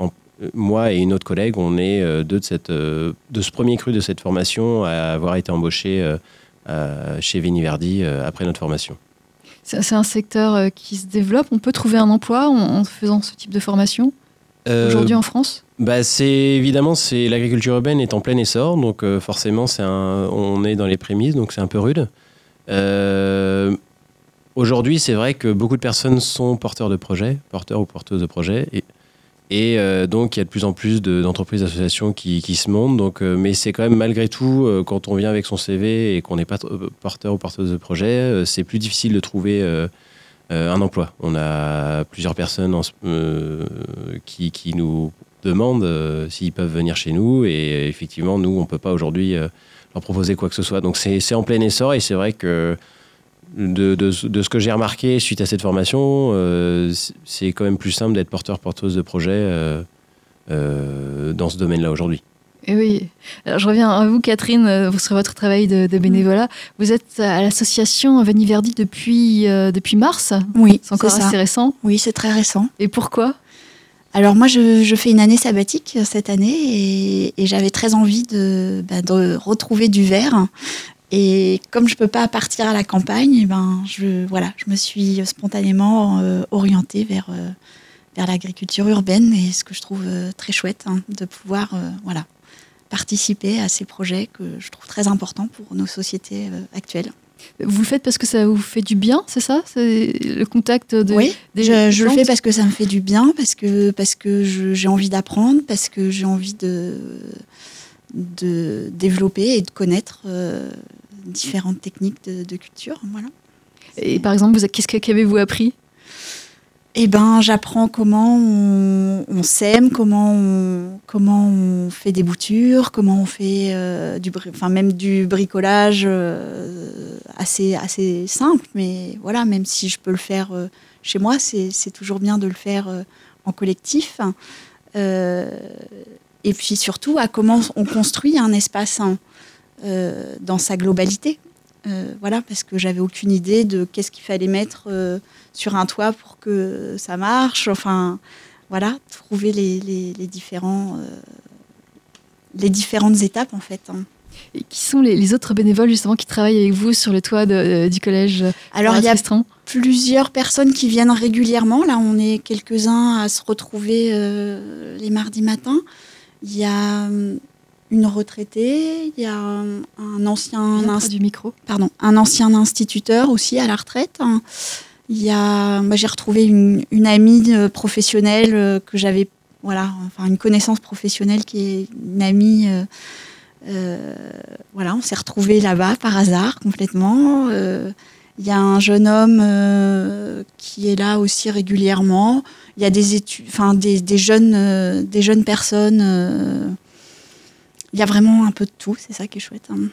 en- moi et une autre collègue, on est euh, deux de, cette, euh, de ce premier cru de cette formation à avoir été embauchés euh, chez Veniverdi euh, après notre formation. C'est un secteur euh, qui se développe. On peut trouver un emploi en, faisant ce type de formation Euh, aujourd'hui en France? bah, c'est évidemment c'est l'agriculture urbaine est en plein essor, donc euh, forcément c'est un, on est dans les prémices, donc c'est un peu rude. Euh, Aujourd'hui, c'est vrai que beaucoup de personnes sont porteurs de projets, porteurs ou porteuses de projets, et, et euh, donc il y a de plus en plus de- d'entreprises, d'associations qui, qui se montent. Donc, euh, mais c'est quand même malgré tout, euh, quand on vient avec son CV et qu'on n'est pas porteur ou porteuse de projet, c'est plus difficile de trouver un emploi. On a plusieurs personnes qui, qui nous demandent s'ils peuvent venir chez nous. Et effectivement, nous, on ne peut pas aujourd'hui leur proposer quoi que ce soit. Donc c'est en plein essor et c'est vrai que de, de ce- de ce que j'ai remarqué suite à cette formation, euh, c'est- quand même plus simple d'être porteur-porteuse de projet euh, euh, dans ce domaine-là aujourd'hui. Et oui. Alors, je reviens à vous, Catherine, sur votre travail de, de bénévolat. Vous êtes à l'association Veniverdi depuis, euh, depuis mars. Oui, C'est encore ça. assez récent. Oui, c'est très récent. Et pourquoi? Alors moi, je, je, fais une année sabbatique cette année et, et j'avais très envie de, bah, de, retrouver du verre. Et comme je peux pas partir à la campagne, et eh ben je voilà, je me suis spontanément euh, orientée vers euh, vers l'agriculture urbaine et ce que je trouve euh, très chouette hein, de pouvoir voilà participer à ces projets que je trouve très importants pour nos sociétés actuelles. Vous le faites parce que ça vous fait du bien, c'est ça? C'est le contact de, Oui, je, je le fais parce que ça me fait du bien, parce que, parce que j'ai envie d'apprendre, parce que j'ai envie de, de développer et de connaître euh, différentes techniques de, de, culture. Voilà. Et par exemple, qu'est-ce qu'avez-vous appris? Eh ben, j'apprends comment on, on, sème, comment on, comment on fait des boutures, comment on fait euh, du, enfin même du bricolage euh, assez assez simple, mais voilà, même si je peux le faire euh, chez moi, c'est toujours bien de le faire en collectif. Et puis surtout à comment on construit un espace hein, dans sa globalité. voilà, parce que j'avais aucune idée de qu'est-ce qu'il fallait mettre sur un toit pour que ça marche. Enfin, voilà, trouver les, les, les différents, euh, les différentes étapes en fait. Hein. Et qui sont les, les, autres bénévoles justement qui travaillent avec vous sur le toit de, euh, du collège Alors il y a plusieurs personnes qui viennent régulièrement. Là, on est quelques-uns à se retrouver euh, les mardis matins. Il y a euh, une retraitée, il y a un ancien inst... du micro. Pardon, un ancien instituteur aussi à la retraite. Il y a, j'ai retrouvé une, une, amie euh, professionnelle euh, que j'avais, voilà, enfin une connaissance professionnelle qui est une amie. Euh, euh, voilà, on s'est retrouvé là-bas par hasard complètement. Euh, il y a un jeune homme qui est là aussi régulièrement. Il y a des études, enfin des, des, jeunes, des jeunes personnes. Il y a vraiment un peu de tout. C'est ça qui est chouette. Hein.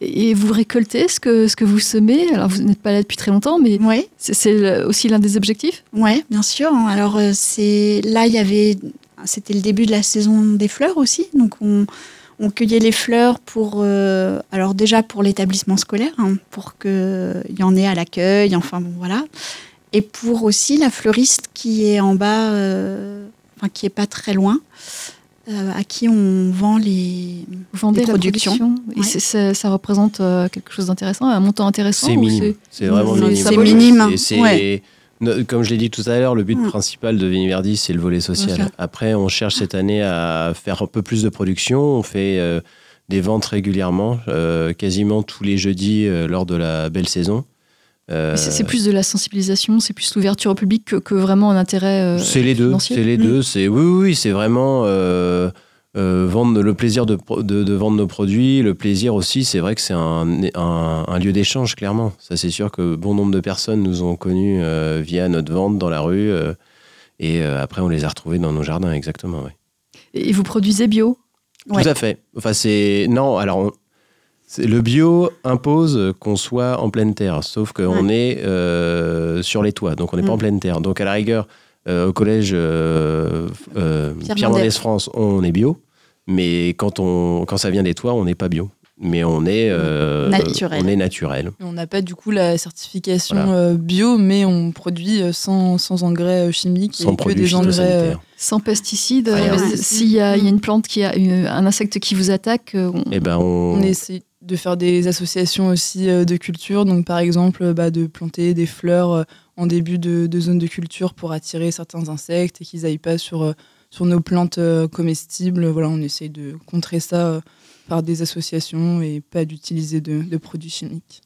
Et vous récoltez ce que, ce que vous semez? Alors, vous n'êtes pas là depuis très longtemps, mais c'est aussi l'un des objectifs? Oui, bien sûr. Alors, euh, c'est là, il y avait. C'était le début de la saison des fleurs aussi. Donc, on, on cueillait les fleurs pour. Euh, alors, déjà pour l'établissement scolaire, hein, pour qu'il y en ait à l'accueil, enfin, bon, voilà. Et pour aussi la fleuriste qui est en bas, euh, enfin, qui est pas très loin euh, à qui on vend les, Vendez les productions. La production. Ouais. Et ça, ça, représente euh, quelque chose d'intéressant, un montant intéressant C'est minime. C'est vraiment minime. C'est minime. Ouais. Comme je l'ai dit tout à l'heure, le but ouais. principal de Viniverdi, c'est le volet social. Après, on cherche cette année à faire un peu plus de production. On fait euh, des ventes régulièrement, euh, quasiment tous les jeudis euh, lors de la belle saison. Euh, c'est plus de la sensibilisation, c'est plus l'ouverture au public que, que, vraiment un intérêt. Euh, c'est les deux. C'est les deux. C'est oui, oui, c'est vraiment euh, vendre le plaisir de, de, de, vendre nos produits, le plaisir aussi. C'est vrai que c'est un, un, un, lieu d'échange clairement. Ça, c'est sûr que bon nombre de personnes nous ont connus via notre vente dans la rue, et après on les a retrouvés dans nos jardins, exactement. Ouais. Et vous produisez bio? Tout ouais. à fait. Enfin, c'est non. Alors. On, le bio impose qu'on soit en pleine terre, sauf qu'on ouais. est euh, sur les toits, donc on n'est mmh. pas en pleine terre. Donc à la rigueur, euh, au collège euh, Pierre Mendès France, on est bio, mais quand, on, quand ça vient des toits, on n'est pas bio. Mais on est naturel. On est naturel. On n'a pas du coup la certification voilà. bio, mais on produit sans, sans engrais chimiques sans et que des engrais sans pesticides. S'il y, a une plante qui a une, un insecte qui vous attaque, on, eh ben on... on essaie de faire des associations aussi euh, de culture, donc par exemple bah, de planter des fleurs euh, en début de, zone de culture pour attirer certains insectes et qu'ils n'aillent pas sur, euh, sur nos plantes comestibles. Voilà, on essaye de contrer ça par des associations et pas d'utiliser de, de, produits chimiques.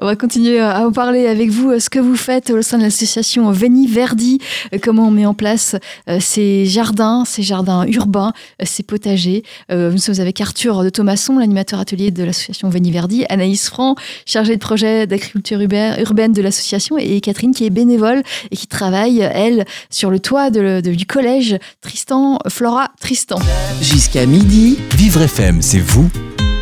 On va continuer à en parler avec vous, ce que vous faites au sein de l'association Veni Verdi, comment on met en place ces jardins, ces jardins urbains, ces potagers. Nous sommes avec Arthur de Thomasson, l'animateur atelier de l'association Veni Verdi, Anaïs Franc, chargée de projet d'agriculture urbaine de l'association, et Catherine qui est bénévole et qui travaille, elle, sur le toit de, de, du collège Tristan, Flora Tristan. Jusqu'à midi, Vivre FM, c'est vous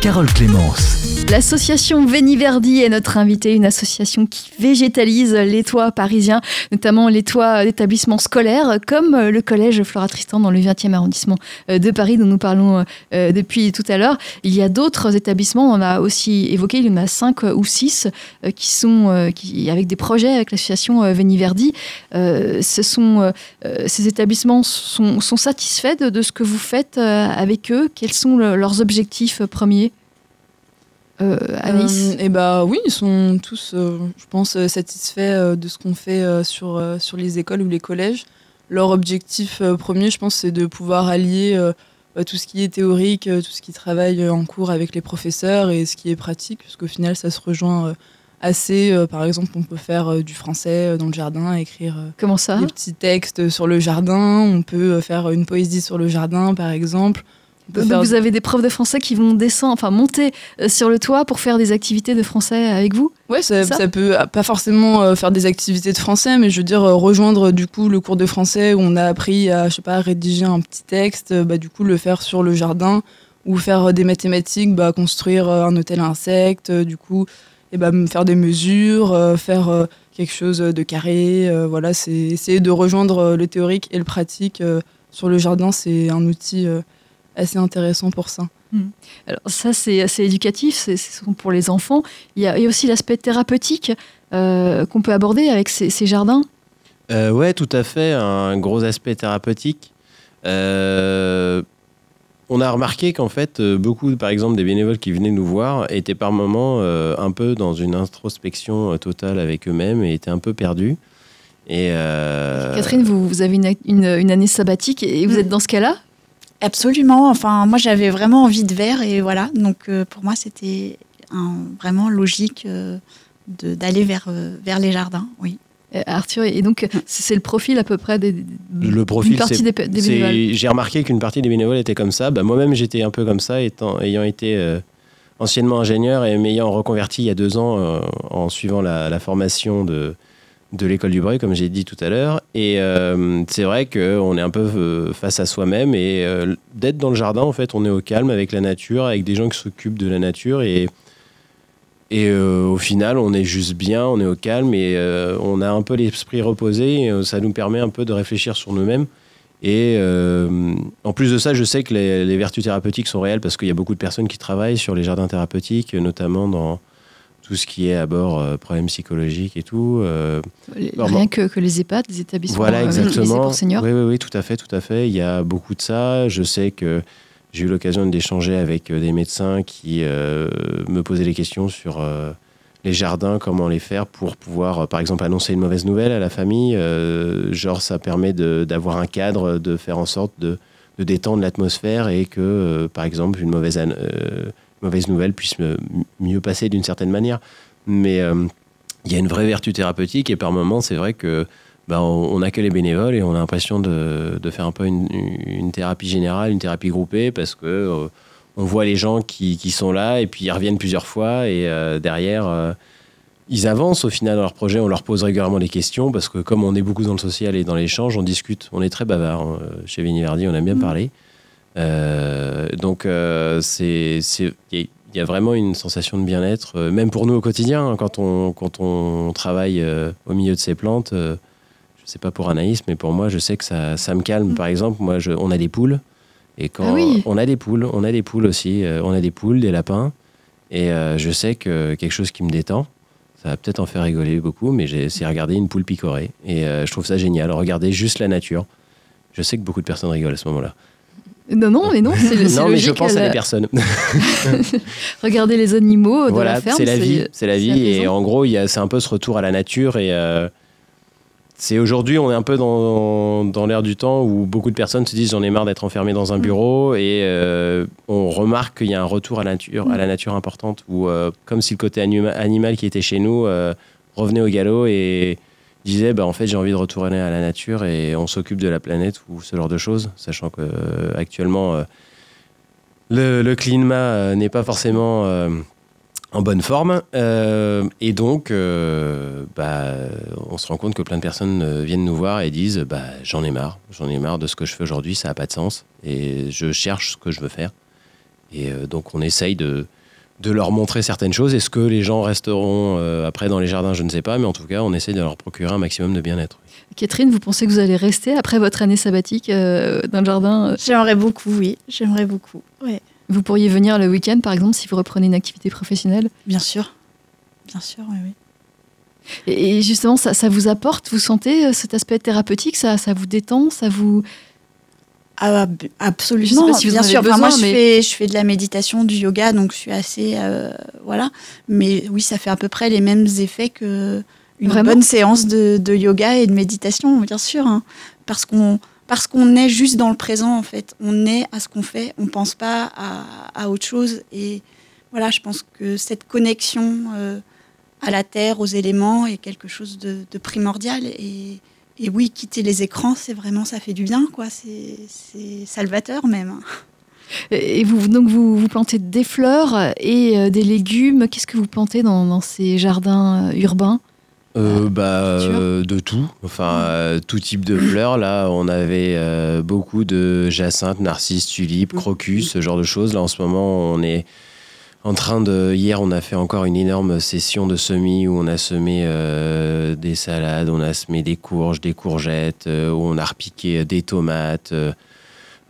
Carole Clémence. L'association Véniverdi est notre invitée, une association qui végétalise les toits parisiens, notamment les toits d'établissements scolaires, comme le collège Flora Tristan dans le 20e arrondissement de Paris, dont nous parlons euh, depuis tout à l'heure. Il y a d'autres établissements, on a aussi évoqué, il y en a cinq ou six euh, qui sont euh, avec des projets avec l'association Véniverdi. ce sont, ces établissements sont, satisfaits de, ce que vous faites avec eux? Quels sont leurs objectifs premiers? Euh, euh, Eh bah oui, ils sont tous, euh, je pense, satisfaits de ce qu'on fait sur, sur les écoles ou les collèges. Leur objectif premier, je pense, c'est de pouvoir allier tout ce qui est théorique, tout ce qui travaille en cours avec les professeurs et ce qui est pratique, parce qu'au final, ça se rejoint assez. par exemple, on peut faire du français dans le jardin, écrire Comment ça? des petits textes sur le jardin. On peut faire une poésie sur le jardin, par exemple. Donc vous avez des profs de français qui vont descendre, enfin monter euh, sur le toit pour faire des activités de français avec vous? Ouais, ça, peut ah, pas forcément euh, faire des activités de français, mais je veux dire euh, rejoindre du coup le cours de français où on a appris à je sais pas rédiger un petit texte, bah du coup le faire sur le jardin ou faire des mathématiques, bah construire un hôtel à insectes, du coup et bah faire des mesures, faire quelque chose de carré, voilà, c'est essayer de rejoindre le théorique et le pratique sur le jardin, c'est un outil assez intéressant pour ça. Hmm. Alors ça, c'est assez éducatif, c'est pour les enfants. Il y a, aussi l'aspect thérapeutique euh, qu'on peut aborder avec ces, jardins. Euh, ouais, tout à fait, un gros aspect thérapeutique. Euh, on a remarqué qu'en fait, beaucoup, par exemple, des bénévoles qui venaient nous voir étaient par moments un peu dans une introspection totale avec eux-mêmes et étaient un peu perdus. Et Catherine, vous, vous avez une, une, année sabbatique et vous hmm. êtes dans ce cas-là? Absolument. Enfin, moi, j'avais vraiment envie de verre et voilà. Donc, euh, pour moi, c'était vraiment logique euh, d'aller vers, euh, vers les jardins. Oui. Arthur, et donc c'est le profil à peu près des, le profil, partie des, bénévoles. J'ai remarqué qu'une partie des bénévoles était comme ça. Bah, Moi-même, j'étais un peu comme ça, étant, ayant été anciennement ingénieur et m'ayant reconverti il y a deux ans en suivant la, la formation de, de l'école du bruit, comme j'ai dit tout à l'heure. Et euh, c'est vrai qu'on est un peu euh, face à soi-même et euh, d'être dans le jardin, en fait, on est au calme avec la nature, avec des gens qui s'occupent de la nature et, et au final, on est juste bien, on est au calme et on a un peu l'esprit reposé. Ça nous permet un peu de réfléchir sur nous-mêmes. Et en plus de ça, je sais que les vertus thérapeutiques sont réelles parce qu'il y a beaucoup de personnes qui travaillent sur les jardins thérapeutiques, notamment dans tout ce qui est à bord euh, problèmes psychologiques et tout. Euh, rien que, que, les EHPAD, les établissements voilà, euh, exactement. pour seniors. Oui, oui, oui, tout à fait, tout à fait. Il y a beaucoup de ça. Je sais que j'ai eu l'occasion d'échanger avec des médecins qui me posaient des questions sur les jardins, comment les faire pour pouvoir, par exemple, annoncer une mauvaise nouvelle à la famille. genre, ça permet d'avoir un cadre, de faire en sorte de, de détendre l'atmosphère et que, par exemple, une mauvaise mauvaise nouvelle puisse mieux passer d'une certaine manière. Mais euh, il y a une vraie vertu thérapeutique et par moments, c'est vrai que bah, on n'a que les bénévoles et on a l'impression de, de, faire un peu une, thérapie générale, une thérapie groupée parce que euh, on voit les gens qui, qui, sont là et puis ils reviennent plusieurs fois et euh, derrière ils avancent au final dans leur projet, on leur pose régulièrement des questions parce que comme on est beaucoup dans le social et dans l'échange, on discute, on est très bavard. Chez Verdi, on aime bien mmh. parler. Euh, donc, euh, c'est il y, a vraiment une sensation de bien-être, euh, même pour nous au quotidien, hein, quand, on, quand on travaille au milieu de ces plantes. je sais pas pour Anaïs, mais pour moi, je sais que ça, ça me calme. Par exemple, moi, je, on a des poules. Et quand ah on a des poules, on a des poules aussi, on a des poules, des lapins. Et je sais que quelque chose qui me détend, ça va peut-être en faire rigoler beaucoup, mais c'est regarder une poule picorée. Et je trouve ça génial. Regarder juste la nature. Je sais que beaucoup de personnes rigolent à ce moment-là. Non, non, mais non, c'est (laughs) Non, mais je pense à des personnes. (laughs) (laughs) Regardez les animaux de la ferme. C'est la vie, c'est la vie. Et en gros, c'est un peu ce retour à la nature. Et euh, c'est aujourd'hui, on est un peu dans, dans l'air du temps où beaucoup de personnes se disent j'en ai marre d'être enfermé dans un mm. bureau. Et euh, on remarque qu'il y a un retour à la nature, à la mm. nature importante, où, euh, comme si le côté animal qui était chez nous revenait au galop. Et disait bah, en fait j'ai envie de retourner à la nature et on s'occupe de la planète ou ce genre de choses, sachant que euh, actuellement euh, le, climat euh, n'est pas forcément en bonne forme et donc bah, on se rend compte que plein de personnes viennent nous voir et disent bah, j'en ai marre, j'en ai marre de ce que je fais aujourd'hui, ça n'a pas de sens et je cherche ce que je veux faire. Et donc on essaye de, de leur montrer certaines choses. Est-ce que les gens resteront euh, après dans les jardins? Je ne sais pas, mais en tout cas, on essaye de leur procurer un maximum de bien-être. Catherine, vous pensez que vous allez rester après votre année sabbatique euh, dans le jardin euh? J'aimerais beaucoup, oui. J'aimerais beaucoup. Ouais. Vous pourriez venir le week-end, par exemple, si vous reprenez une activité professionnelle? Bien sûr. Bien sûr, oui, oui. Et justement, ça, ça vous apporte? Vous sentez cet aspect thérapeutique? Ça, ça vous détend? Ça vous Ah, b- absolument, Je sais pas si vous en bien avez sûr. Enfin, moi, besoin, je, fais, je fais de la méditation, du yoga, donc je suis assez. euh, voilà. Mais oui, ça fait à peu près les mêmes effets que une Vraiment bonne séance de, de yoga et de méditation, bien sûr. hein. parce qu'on parce qu'on est juste dans le présent, en fait. On est à ce qu'on fait, on pense pas à, à autre chose. Et voilà, je pense que cette connexion euh, à la terre, aux éléments, est quelque chose de, de primordial. Et, et oui, quitter les écrans, c'est vraiment, ça fait du bien, quoi. C'est c'est salvateur même. Et vous, donc vous, vous plantez des fleurs et euh, des légumes. Qu'est-ce que vous plantez dans, dans ces jardins euh, urbains? Euh, bah, euh, de tout, enfin euh, tout type de fleurs. Là, on avait euh, beaucoup de jacinthes, narcisses, tulipes, crocus, ce genre de choses. Là, en ce moment, on est en train de. Hier, on a fait encore une énorme session de semis où on a semé euh, des salades, on a semé des courges, des courgettes, euh, on a repiqué des tomates.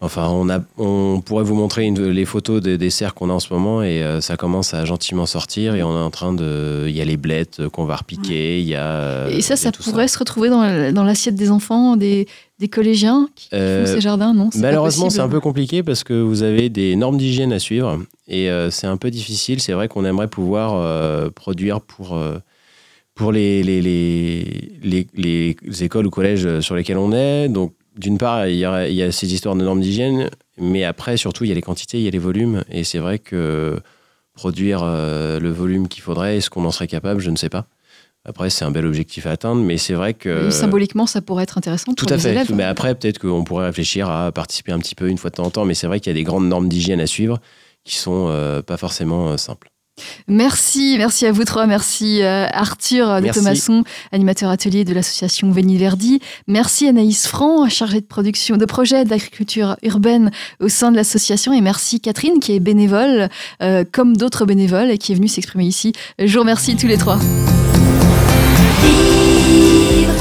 Euh, Enfin, on, a, on pourrait vous montrer une- les photos des, des serres qu'on a en ce moment et euh, ça commence à gentiment sortir et on est en train de... Il y a les blettes qu'on va repiquer, il y a... euh, Et ça, a ça pourrait se retrouver dans, dans l'assiette des enfants, des, des collégiens qui Euh, font ces jardins, non Malheureusement, c'est un peu compliqué parce que vous avez des normes d'hygiène à suivre et euh, c'est un peu difficile. C'est vrai qu'on aimerait pouvoir euh, produire pour, euh, pour les, les, les, les, les écoles ou collèges sur lesquels on est. Donc, d'une part, il y, a, il y a ces histoires de normes d'hygiène, mais après, surtout, il y a les quantités, il y a les volumes. Et c'est vrai que produire euh, le volume qu'il faudrait, est-ce qu'on en serait capable? Je ne sais pas. Après, c'est un bel objectif à atteindre, mais c'est vrai que. Symboliquement, ça pourrait être intéressant Tout pour à les fait. élèves. Mais après, peut-être qu'on pourrait réfléchir à participer un petit peu une fois de temps en temps. Mais c'est vrai qu'il y a des grandes normes d'hygiène à suivre qui sont euh, pas forcément euh, simples. Merci, merci à vous trois. Merci euh, Arthur de. Thomasson, animateur atelier de l'association Veni Verdi. Merci Anaïs Franc, chargée de production de projet d'agriculture urbaine au sein de l'association. Et merci Catherine, qui est bénévole, euh, comme d'autres bénévoles, et qui est venue s'exprimer ici. Je vous remercie tous les trois. Vivre